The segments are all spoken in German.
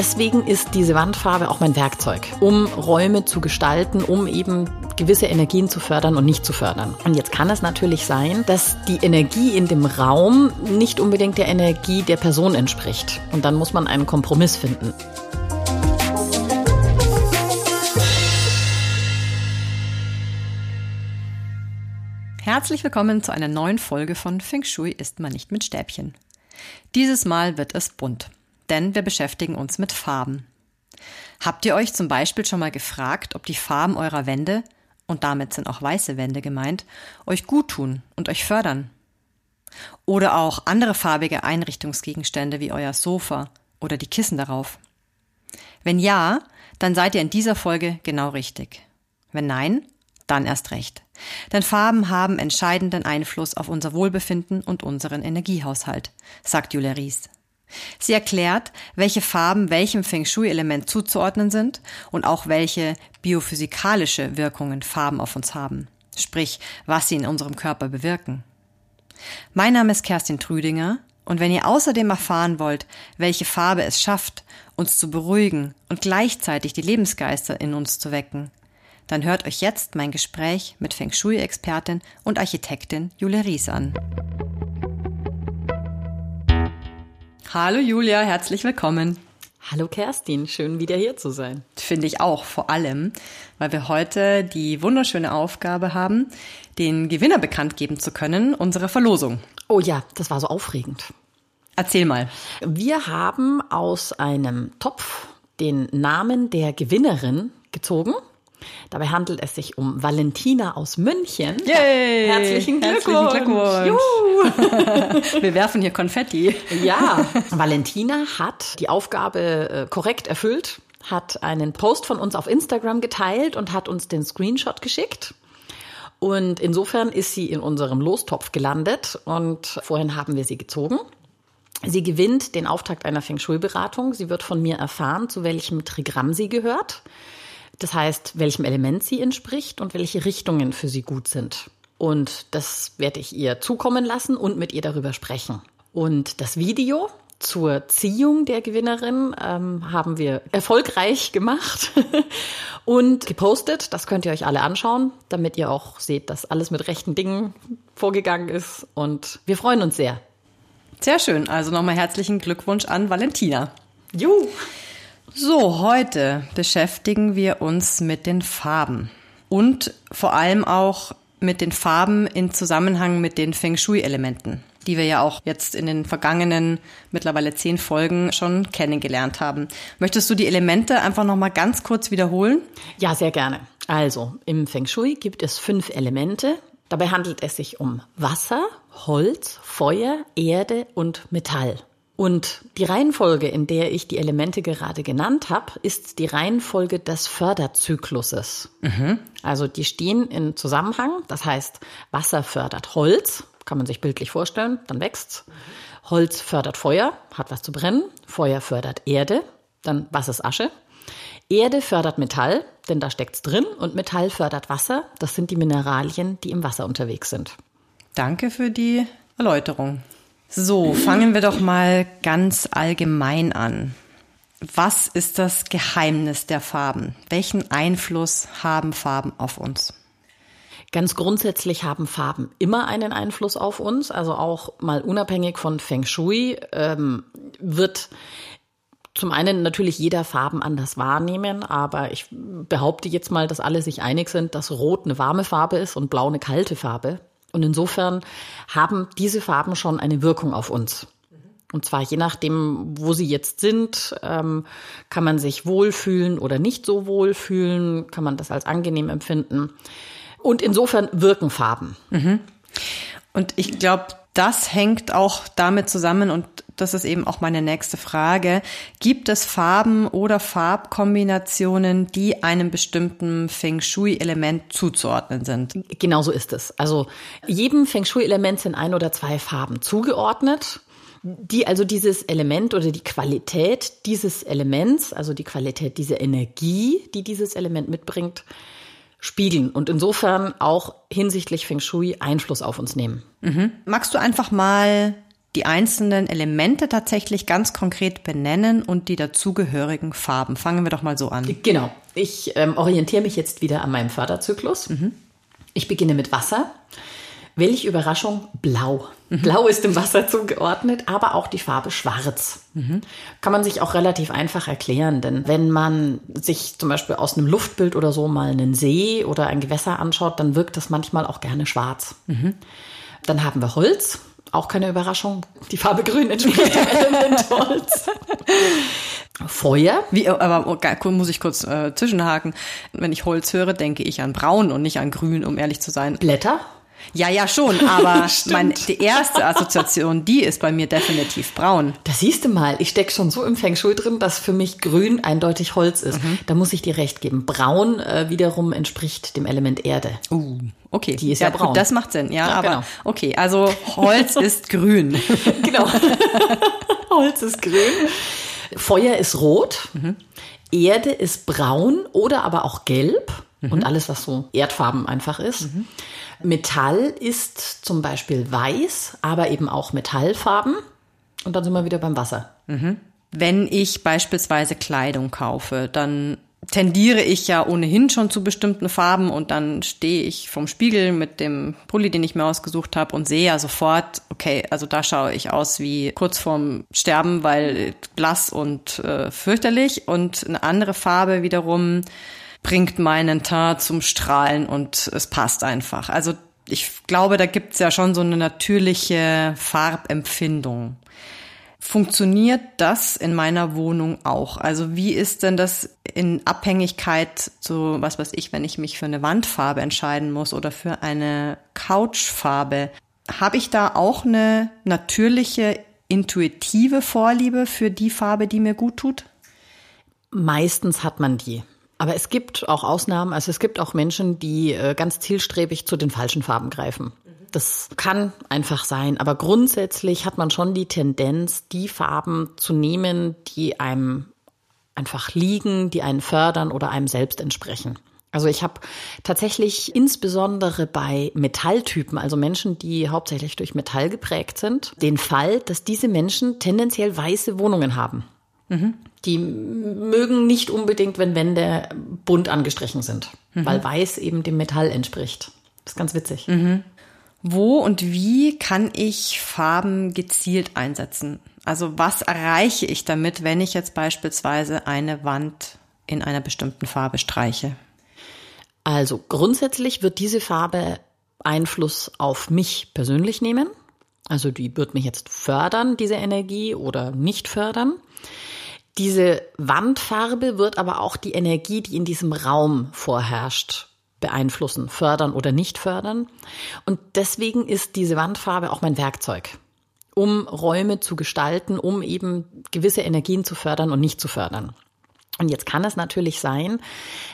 deswegen ist diese Wandfarbe auch mein Werkzeug, um Räume zu gestalten, um eben gewisse Energien zu fördern und nicht zu fördern. Und jetzt kann es natürlich sein, dass die Energie in dem Raum nicht unbedingt der Energie der Person entspricht. Und dann muss man einen Kompromiss finden. Herzlich willkommen zu einer neuen Folge von Feng Shui isst man nicht mit Stäbchen. Dieses Mal wird es bunt, denn wir beschäftigen uns mit Farben. Habt ihr euch zum Beispiel schon mal gefragt, ob die Farben eurer Wände, und damit sind auch weiße Wände gemeint, euch gut tun und euch fördern? Oder auch andere farbige Einrichtungsgegenstände wie euer Sofa oder die Kissen darauf? Wenn ja, dann seid ihr in dieser Folge genau richtig. Wenn nein, dann erst recht. Denn Farben haben entscheidenden Einfluss auf unser Wohlbefinden und unseren Energiehaushalt, sagt Julia Ries. Sie erklärt, welche Farben welchem Feng Shui-Element zuzuordnen sind und auch welche biophysikalische Wirkungen Farben auf uns haben, sprich, was sie in unserem Körper bewirken. Mein Name ist Kerstin Trüdinger und wenn ihr außerdem erfahren wollt, welche Farbe es schafft, uns zu beruhigen und gleichzeitig die Lebensgeister in uns zu wecken, dann hört euch jetzt mein Gespräch mit Feng Shui-Expertin und Architektin Julia Ries an. Hallo Julia, herzlich willkommen. Hallo Kerstin, schön wieder hier zu sein. Finde ich auch, vor allem, weil wir heute die wunderschöne Aufgabe haben, den Gewinner bekannt geben zu können, unserer Verlosung. Oh ja, das war so aufregend. Erzähl mal. Wir haben aus einem Topf den Namen der Gewinnerin gezogen Dabei handelt es sich um Valentina aus München. Yay! Herzlichen Glückwunsch! Herzlichen Glückwunsch. Wir werfen hier Konfetti. Ja, Valentina hat die Aufgabe äh, korrekt erfüllt, hat einen Post von uns auf Instagram geteilt und hat uns den Screenshot geschickt. Und insofern ist sie in unserem Lostopf gelandet und vorhin haben wir sie gezogen. Sie gewinnt den Auftakt einer Feng Shui-Beratung. Sie wird von mir erfahren, zu welchem Trigramm sie gehört. Das heißt, welchem Element sie entspricht und welche Richtungen für sie gut sind. Und das werde ich ihr zukommen lassen und mit ihr darüber sprechen. Und das Video zur Ziehung der Gewinnerin ähm, haben wir erfolgreich gemacht und gepostet. Das könnt ihr euch alle anschauen, damit ihr auch seht, dass alles mit rechten Dingen vorgegangen ist. Und wir freuen uns sehr. Sehr schön. Also nochmal herzlichen Glückwunsch an Valentina. Juhu. So, heute beschäftigen wir uns mit den Farben und vor allem auch mit den Farben in Zusammenhang mit den Feng Shui-Elementen, die wir ja auch jetzt in den vergangenen mittlerweile zehn Folgen schon kennengelernt haben. Möchtest du die Elemente einfach noch mal ganz kurz wiederholen? Ja, sehr gerne. Also im Feng Shui gibt es fünf Elemente. Dabei handelt es sich um Wasser, Holz, Feuer, Erde und Metall. Und die Reihenfolge, in der ich die Elemente gerade genannt habe, ist die Reihenfolge des Förderzykluses. Mhm. Also die stehen in Zusammenhang. Das heißt, Wasser fördert Holz, kann man sich bildlich vorstellen, dann wächst's. Holz fördert Feuer, hat was zu brennen. Feuer fördert Erde, dann was ist Asche. Erde fördert Metall, denn da steckt's drin. Und Metall fördert Wasser. Das sind die Mineralien, die im Wasser unterwegs sind. Danke für die Erläuterung. So, fangen wir doch mal ganz allgemein an. Was ist das Geheimnis der Farben? Welchen Einfluss haben Farben auf uns? Ganz grundsätzlich haben Farben immer einen Einfluss auf uns, also auch mal unabhängig von Feng Shui ähm, wird zum einen natürlich jeder Farben anders wahrnehmen, aber ich behaupte jetzt mal, dass alle sich einig sind, dass Rot eine warme Farbe ist und Blau eine kalte Farbe. Und insofern haben diese Farben schon eine Wirkung auf uns. Und zwar je nachdem, wo sie jetzt sind, ähm, kann man sich wohlfühlen oder nicht so wohlfühlen, kann man das als angenehm empfinden. Und insofern wirken Farben. Mhm. Und ich glaube, das hängt auch damit zusammen und das ist eben auch meine nächste Frage. Gibt es Farben oder Farbkombinationen, die einem bestimmten Feng Shui-Element zuzuordnen sind? Genauso ist es. Also jedem Feng Shui-Element sind ein oder zwei Farben zugeordnet die also dieses Element oder die Qualität dieses Elements, also die Qualität dieser Energie, die dieses Element mitbringt, spiegeln und insofern auch hinsichtlich Feng Shui Einfluss auf uns nehmen. Mhm. Magst du einfach mal die einzelnen Elemente tatsächlich ganz konkret benennen und die dazugehörigen Farben. Fangen wir doch mal so an. Genau. Ich ähm, orientiere mich jetzt wieder an meinem Förderzyklus. Mhm. Ich beginne mit Wasser. Welche Überraschung? Blau. Mhm. Blau ist dem Wasser zugeordnet, aber auch die Farbe Schwarz. Mhm. Kann man sich auch relativ einfach erklären, denn wenn man sich zum Beispiel aus einem Luftbild oder so mal einen See oder ein Gewässer anschaut, dann wirkt das manchmal auch gerne schwarz. Mhm. Dann haben wir Holz. Auch keine Überraschung. Die Farbe Grün entspricht dem Element Holz. Feuer. Wie, aber oh, muss ich kurz äh, zwischenhaken. Wenn ich Holz höre, denke ich an Braun und nicht an Grün, um ehrlich zu sein. Blätter? Ja, ja, schon, aber mein, die erste Assoziation, die ist bei mir definitiv braun. Da siehst du mal, ich stecke schon so im Feng Shui drin, dass für mich grün eindeutig Holz ist. Mhm. Da muss ich dir recht geben. Braun äh, wiederum entspricht dem Element Erde. Uh, okay. Die ist ja, ja braun. Gut, das macht Sinn, ja, ja aber genau. okay, also Holz ist grün. genau. Holz ist grün. Feuer ist rot. Mhm. Erde ist braun oder aber auch gelb. Mhm. Und alles, was so Erdfarben einfach ist. Mhm. Metall ist zum Beispiel weiß, aber eben auch Metallfarben. Und dann sind wir wieder beim Wasser. Mhm. Wenn ich beispielsweise Kleidung kaufe, dann tendiere ich ja ohnehin schon zu bestimmten Farben und dann stehe ich vom Spiegel mit dem Pulli, den ich mir ausgesucht habe und sehe ja sofort, okay, also da schaue ich aus wie kurz vorm Sterben, weil blass und äh, fürchterlich und eine andere Farbe wiederum bringt meinen Teint zum Strahlen und es passt einfach. Also ich glaube, da gibt's ja schon so eine natürliche Farbempfindung. Funktioniert das in meiner Wohnung auch? Also wie ist denn das in Abhängigkeit zu, was weiß ich, wenn ich mich für eine Wandfarbe entscheiden muss oder für eine Couchfarbe? Habe ich da auch eine natürliche, intuitive Vorliebe für die Farbe, die mir gut tut? Meistens hat man die. Aber es gibt auch Ausnahmen. Also es gibt auch Menschen, die äh, ganz zielstrebig zu den falschen Farben greifen. Das kann einfach sein. Aber grundsätzlich hat man schon die Tendenz, die Farben zu nehmen, die einem einfach liegen, die einen fördern oder einem selbst entsprechen. Also ich habe tatsächlich insbesondere bei Metalltypen, also Menschen, die hauptsächlich durch Metall geprägt sind, den Fall, dass diese Menschen tendenziell weiße Wohnungen haben. Mhm. Die mögen nicht unbedingt, wenn Wände bunt angestrichen sind, mhm. weil weiß eben dem Metall entspricht. Das ist ganz witzig. Mhm. Wo und wie kann ich Farben gezielt einsetzen? Also was erreiche ich damit, wenn ich jetzt beispielsweise eine Wand in einer bestimmten Farbe streiche? Also grundsätzlich wird diese Farbe Einfluss auf mich persönlich nehmen. Also die wird mich jetzt fördern, diese Energie, oder nicht fördern. Diese Wandfarbe wird aber auch die Energie, die in diesem Raum vorherrscht, beeinflussen, fördern oder nicht fördern. Und deswegen ist diese Wandfarbe auch mein Werkzeug, um Räume zu gestalten, um eben gewisse Energien zu fördern und nicht zu fördern. Und jetzt kann es natürlich sein,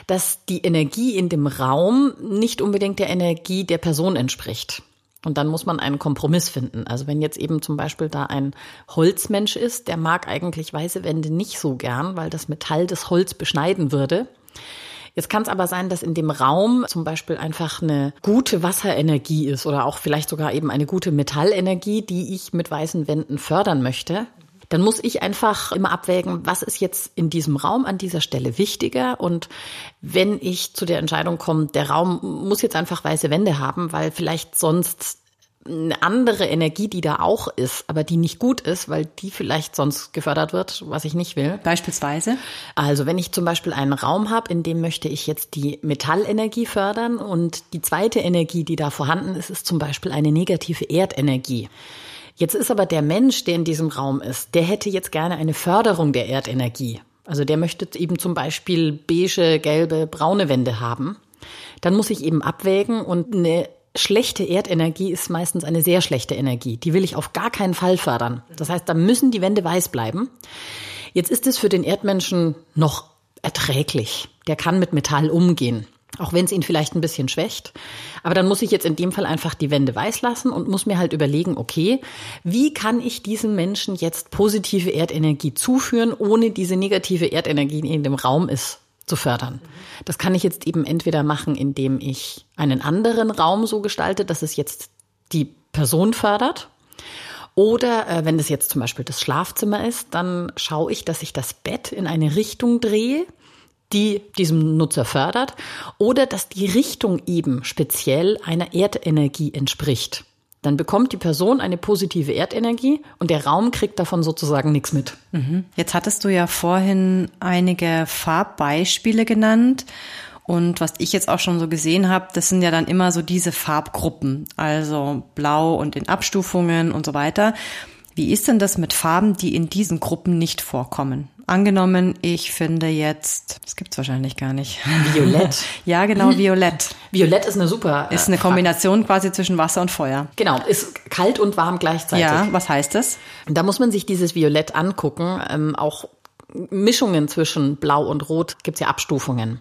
dass die Energie in dem Raum nicht unbedingt der Energie der Person entspricht. Und dann muss man einen Kompromiss finden. Also wenn jetzt eben zum Beispiel da ein Holzmensch ist, der mag eigentlich weiße Wände nicht so gern, weil das Metall das Holz beschneiden würde. Jetzt kann es aber sein, dass in dem Raum zum Beispiel einfach eine gute Wasserenergie ist oder auch vielleicht sogar eben eine gute Metallenergie, die ich mit weißen Wänden fördern möchte dann muss ich einfach immer abwägen, was ist jetzt in diesem Raum an dieser Stelle wichtiger. Und wenn ich zu der Entscheidung komme, der Raum muss jetzt einfach weiße Wände haben, weil vielleicht sonst eine andere Energie, die da auch ist, aber die nicht gut ist, weil die vielleicht sonst gefördert wird, was ich nicht will. Beispielsweise? Also wenn ich zum Beispiel einen Raum habe, in dem möchte ich jetzt die Metallenergie fördern und die zweite Energie, die da vorhanden ist, ist zum Beispiel eine negative Erdenergie. Jetzt ist aber der Mensch, der in diesem Raum ist, der hätte jetzt gerne eine Förderung der Erdenergie. Also der möchte eben zum Beispiel beige, gelbe, braune Wände haben. Dann muss ich eben abwägen und eine schlechte Erdenergie ist meistens eine sehr schlechte Energie. Die will ich auf gar keinen Fall fördern. Das heißt, da müssen die Wände weiß bleiben. Jetzt ist es für den Erdmenschen noch erträglich. Der kann mit Metall umgehen auch wenn es ihn vielleicht ein bisschen schwächt. Aber dann muss ich jetzt in dem Fall einfach die Wände weiß lassen und muss mir halt überlegen, okay, wie kann ich diesem Menschen jetzt positive Erdenergie zuführen, ohne diese negative Erdenergie, in dem Raum ist, zu fördern. Das kann ich jetzt eben entweder machen, indem ich einen anderen Raum so gestalte, dass es jetzt die Person fördert. Oder äh, wenn es jetzt zum Beispiel das Schlafzimmer ist, dann schaue ich, dass ich das Bett in eine Richtung drehe, die diesem Nutzer fördert, oder dass die Richtung eben speziell einer Erdenergie entspricht. Dann bekommt die Person eine positive Erdenergie und der Raum kriegt davon sozusagen nichts mit. Mhm. Jetzt hattest du ja vorhin einige Farbbeispiele genannt. Und was ich jetzt auch schon so gesehen habe, das sind ja dann immer so diese Farbgruppen, also blau und in Abstufungen und so weiter. Wie ist denn das mit Farben, die in diesen Gruppen nicht vorkommen? Angenommen, ich finde jetzt, das gibt's wahrscheinlich gar nicht. Violett. ja, genau, Violett. Violett ist eine super. Äh, ist eine Kombination quasi zwischen Wasser und Feuer. Genau, ist kalt und warm gleichzeitig. Ja, was heißt das? Da muss man sich dieses Violett angucken. Ähm, auch Mischungen zwischen Blau und Rot gibt's ja Abstufungen.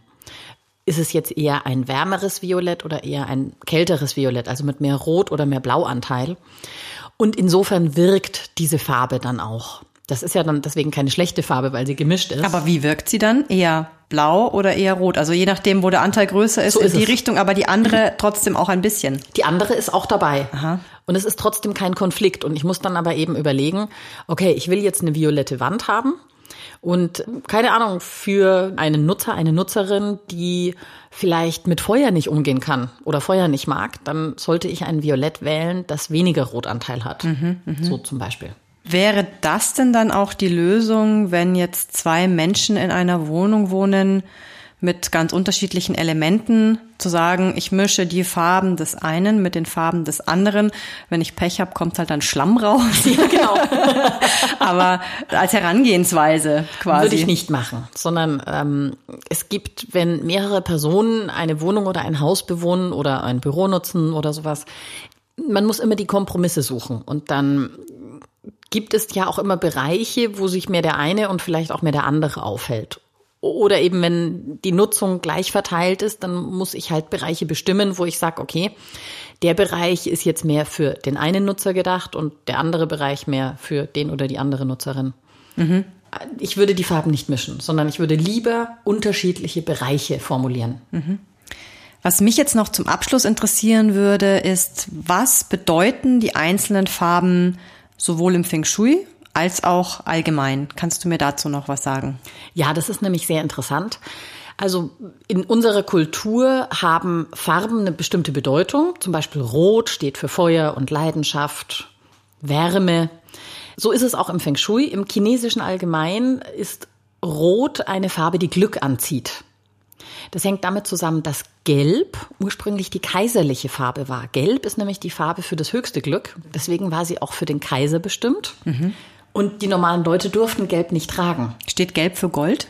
Ist es jetzt eher ein wärmeres Violett oder eher ein kälteres Violett, also mit mehr Rot oder mehr Blauanteil? Und insofern wirkt diese Farbe dann auch. Das ist ja dann deswegen keine schlechte Farbe, weil sie gemischt ist. Aber wie wirkt sie dann? Eher blau oder eher rot? Also je nachdem, wo der Anteil größer ist, so ist in die es. Richtung, aber die andere trotzdem auch ein bisschen. Die andere ist auch dabei. Aha. Und es ist trotzdem kein Konflikt. Und ich muss dann aber eben überlegen, okay, ich will jetzt eine violette Wand haben und keine Ahnung, für einen Nutzer, eine Nutzerin, die vielleicht mit Feuer nicht umgehen kann oder Feuer nicht mag, dann sollte ich ein Violett wählen, das weniger Rotanteil hat. Mhm, mh. So zum Beispiel. Wäre das denn dann auch die Lösung, wenn jetzt zwei Menschen in einer Wohnung wohnen, mit ganz unterschiedlichen Elementen zu sagen, ich mische die Farben des einen mit den Farben des anderen. Wenn ich Pech habe, kommt halt dann Schlamm raus. Ja, genau. Aber als Herangehensweise quasi. Würde ich nicht machen, sondern ähm, es gibt, wenn mehrere Personen eine Wohnung oder ein Haus bewohnen oder ein Büro nutzen oder sowas, man muss immer die Kompromisse suchen und dann gibt es ja auch immer Bereiche, wo sich mehr der eine und vielleicht auch mehr der andere aufhält. Oder eben, wenn die Nutzung gleich verteilt ist, dann muss ich halt Bereiche bestimmen, wo ich sage, okay, der Bereich ist jetzt mehr für den einen Nutzer gedacht und der andere Bereich mehr für den oder die andere Nutzerin. Mhm. Ich würde die Farben nicht mischen, sondern ich würde lieber unterschiedliche Bereiche formulieren. Mhm. Was mich jetzt noch zum Abschluss interessieren würde, ist, was bedeuten die einzelnen Farben sowohl im Feng Shui als auch allgemein. Kannst du mir dazu noch was sagen? Ja, das ist nämlich sehr interessant. Also in unserer Kultur haben Farben eine bestimmte Bedeutung. Zum Beispiel Rot steht für Feuer und Leidenschaft, Wärme. So ist es auch im Feng Shui. Im chinesischen Allgemein ist Rot eine Farbe, die Glück anzieht. Das hängt damit zusammen, dass Gelb ursprünglich die kaiserliche Farbe war. Gelb ist nämlich die Farbe für das höchste Glück. Deswegen war sie auch für den Kaiser bestimmt. Mhm. Und die normalen Leute durften Gelb nicht tragen. Steht Gelb für Gold?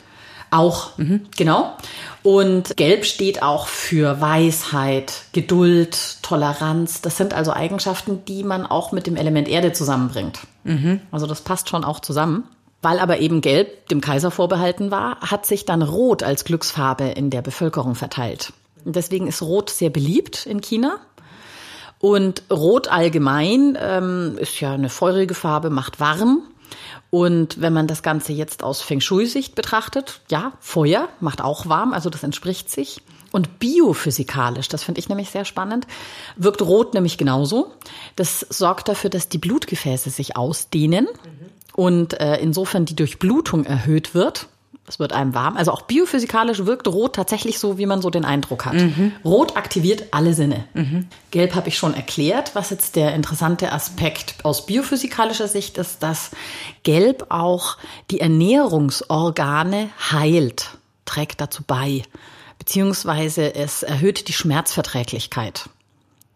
Auch, mhm. genau. Und Gelb steht auch für Weisheit, Geduld, Toleranz. Das sind also Eigenschaften, die man auch mit dem Element Erde zusammenbringt. Mhm. Also das passt schon auch zusammen. Weil aber eben Gelb dem Kaiser vorbehalten war, hat sich dann Rot als Glücksfarbe in der Bevölkerung verteilt. Deswegen ist Rot sehr beliebt in China. Und Rot allgemein ähm, ist ja eine feurige Farbe, macht warm. Und wenn man das Ganze jetzt aus Feng Shui-Sicht betrachtet, ja, Feuer macht auch warm, also das entspricht sich. Und biophysikalisch, das finde ich nämlich sehr spannend, wirkt Rot nämlich genauso. Das sorgt dafür, dass die Blutgefäße sich ausdehnen mhm. und äh, insofern die Durchblutung erhöht wird. Es wird einem warm. Also auch biophysikalisch wirkt Rot tatsächlich so, wie man so den Eindruck hat. Mhm. Rot aktiviert alle Sinne. Mhm. Gelb habe ich schon erklärt. Was jetzt der interessante Aspekt aus biophysikalischer Sicht ist, dass Gelb auch die Ernährungsorgane heilt, trägt dazu bei. Beziehungsweise es erhöht die Schmerzverträglichkeit.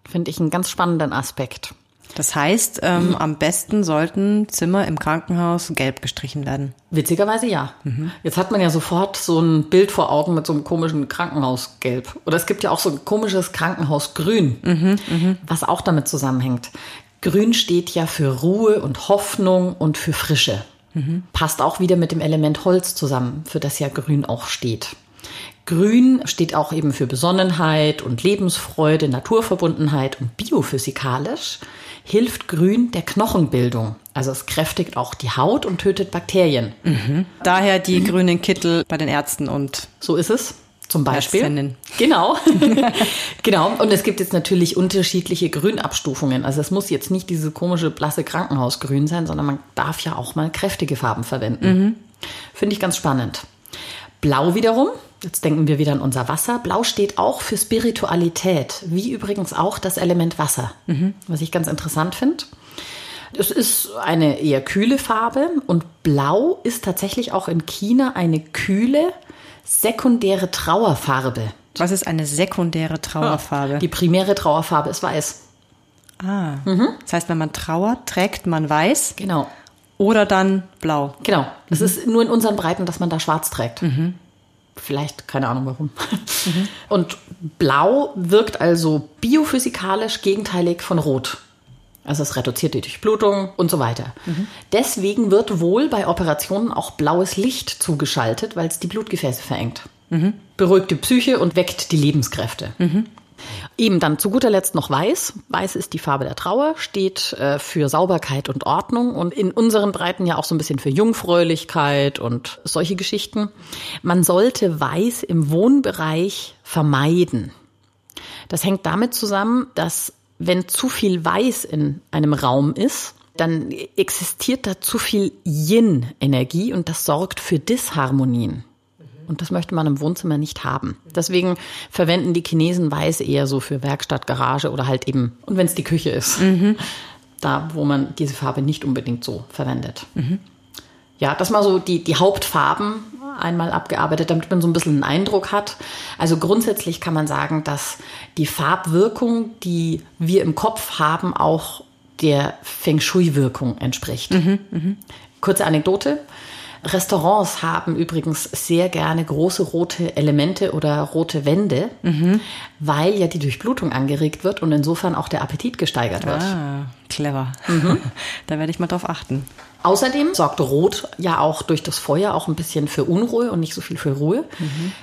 Finde ich einen ganz spannenden Aspekt. Das heißt, ähm, mhm. am besten sollten Zimmer im Krankenhaus gelb gestrichen werden. Witzigerweise ja. Mhm. Jetzt hat man ja sofort so ein Bild vor Augen mit so einem komischen Krankenhausgelb. Oder es gibt ja auch so ein komisches Krankenhausgrün, mhm, mhm, was auch damit zusammenhängt. Grün steht ja für Ruhe und Hoffnung und für Frische. Mhm. Passt auch wieder mit dem Element Holz zusammen, für das ja Grün auch steht. Grün steht auch eben für Besonnenheit und Lebensfreude, Naturverbundenheit und biophysikalisch hilft Grün der Knochenbildung. Also es kräftigt auch die Haut und tötet Bakterien. Mhm. Daher die grünen Kittel bei den Ärzten und. So ist es. Zum Beispiel. Ärztinnen. Genau. genau. Und es gibt jetzt natürlich unterschiedliche Grünabstufungen. Also es muss jetzt nicht diese komische blasse Krankenhausgrün sein, sondern man darf ja auch mal kräftige Farben verwenden. Finde ich ganz spannend. Blau wiederum, jetzt denken wir wieder an unser Wasser. Blau steht auch für Spiritualität, wie übrigens auch das Element Wasser, was ich ganz interessant finde. Es ist eine eher kühle Farbe und Blau ist tatsächlich auch in China eine kühle, sekundäre Trauerfarbe. Was ist eine sekundäre Trauerfarbe? Die primäre Trauerfarbe ist weiß. ah. Das heißt, wenn man trauert, trägt man weiß Genau. oder dann blau. Genau. Es ist nur in unseren Breiten, dass man da schwarz trägt. Vielleicht, keine Ahnung warum. Und blau wirkt also biophysikalisch gegenteilig von rot. Also es reduziert die Durchblutung und so weiter. Deswegen wird wohl bei Operationen auch blaues Licht zugeschaltet, weil es die Blutgefäße verengt. Beruhigt die Psyche und weckt die Lebenskräfte. Eben dann zu guter Letzt noch Weiß. Weiß ist die Farbe der Trauer, steht äh, für Sauberkeit und Ordnung und in unseren Breiten ja auch so ein bisschen für Jungfräulichkeit und solche Geschichten. Man sollte Weiß im Wohnbereich vermeiden. Das hängt damit zusammen, dass wenn zu viel Weiß in einem Raum ist, dann existiert da zu viel Yin-Energie und das sorgt für Disharmonien. Und das möchte man im Wohnzimmer nicht haben. Deswegen verwenden die Chinesen Weiß eher so für Werkstatt, Garage oder halt eben, und wenn es die Küche ist, da wo man diese Farbe nicht unbedingt so verwendet. Ja, das mal so die, die Hauptfarben einmal abgearbeitet, damit man so ein bisschen einen Eindruck hat. Also grundsätzlich kann man sagen, dass die Farbwirkung, die wir im Kopf haben, auch der Feng Shui-Wirkung entspricht. Kurze Anekdote. Restaurants haben übrigens sehr gerne große rote Elemente oder rote Wände, weil ja die Durchblutung angeregt wird und insofern auch der Appetit gesteigert wird. Ah, clever. da werde ich mal drauf achten. Außerdem sorgt Rot ja auch durch das Feuer auch ein bisschen für Unruhe und nicht so viel für Ruhe.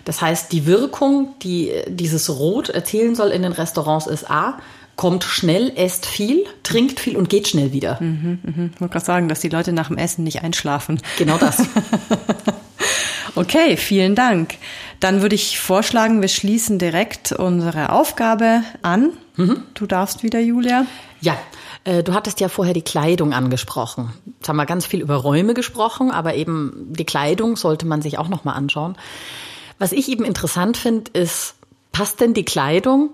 Das heißt, die Wirkung, die dieses Rot erzielen soll in den Restaurants ist A, kommt schnell, esst viel, trinkt viel und geht schnell wieder. Ich wollte gerade sagen, dass die Leute nach dem Essen nicht einschlafen. Genau das. Okay, vielen Dank. Dann würde ich vorschlagen, wir schließen direkt unsere Aufgabe an. Du darfst wieder, Julia. Ja, du hattest ja vorher die Kleidung angesprochen. Jetzt haben wir ganz viel über Räume gesprochen, aber eben die Kleidung sollte man sich auch noch mal anschauen. Was ich eben interessant finde, ist, passt denn die Kleidung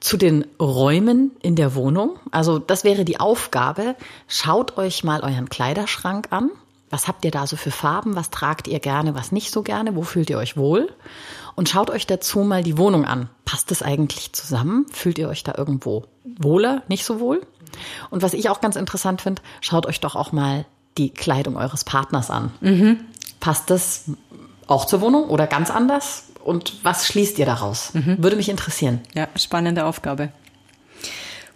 zu den Räumen in der Wohnung? Also das wäre die Aufgabe. Schaut euch mal euren Kleiderschrank an. Was habt ihr da so für Farben? Was tragt ihr gerne, was nicht so gerne? Wo fühlt ihr euch wohl? Und schaut euch dazu mal die Wohnung an. Passt es eigentlich zusammen? Fühlt ihr euch da irgendwo wohler, nicht so wohl? Und was ich auch ganz interessant finde, schaut euch doch auch mal die Kleidung eures Partners an. Passt das auch zur Wohnung oder ganz anders? Und was schließt ihr daraus? Würde mich interessieren. Ja, spannende Aufgabe.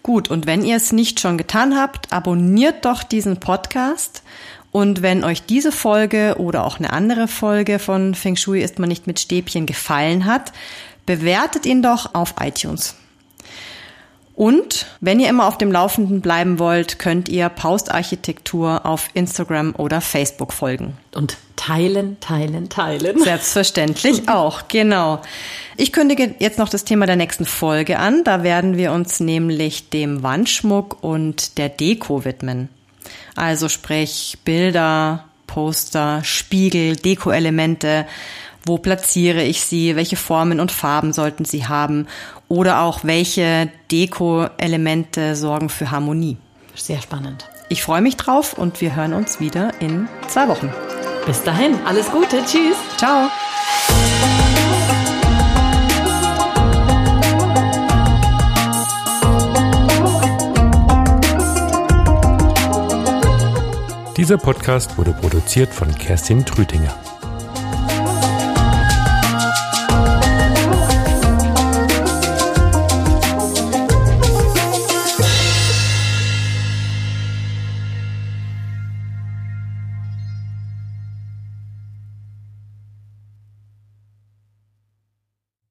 Gut, und wenn ihr es nicht schon getan habt, abonniert doch diesen Podcast. Und wenn euch diese Folge oder auch eine andere Folge von Feng Shui ist man nicht mit Stäbchen gefallen hat, bewertet ihn doch auf iTunes. Und wenn ihr immer auf dem Laufenden bleiben wollt, könnt ihr Paustarchitektur auf Instagram oder Facebook folgen. Und teilen, teilen, teilen. Selbstverständlich auch, genau. Ich kündige jetzt noch das Thema der nächsten Folge an. Da werden wir uns nämlich dem Wandschmuck und der Deko widmen. Also sprich Bilder, Poster, Spiegel, Dekoelemente. Wo platziere ich sie? Welche Formen und Farben sollten sie haben? Oder auch welche Deko-Elemente sorgen für Harmonie? Sehr spannend. Ich freue mich drauf und wir hören uns wieder in zwei Wochen. Bis dahin, alles Gute, tschüss. Ciao! Dieser Podcast wurde produziert von Kerstin Trütinger.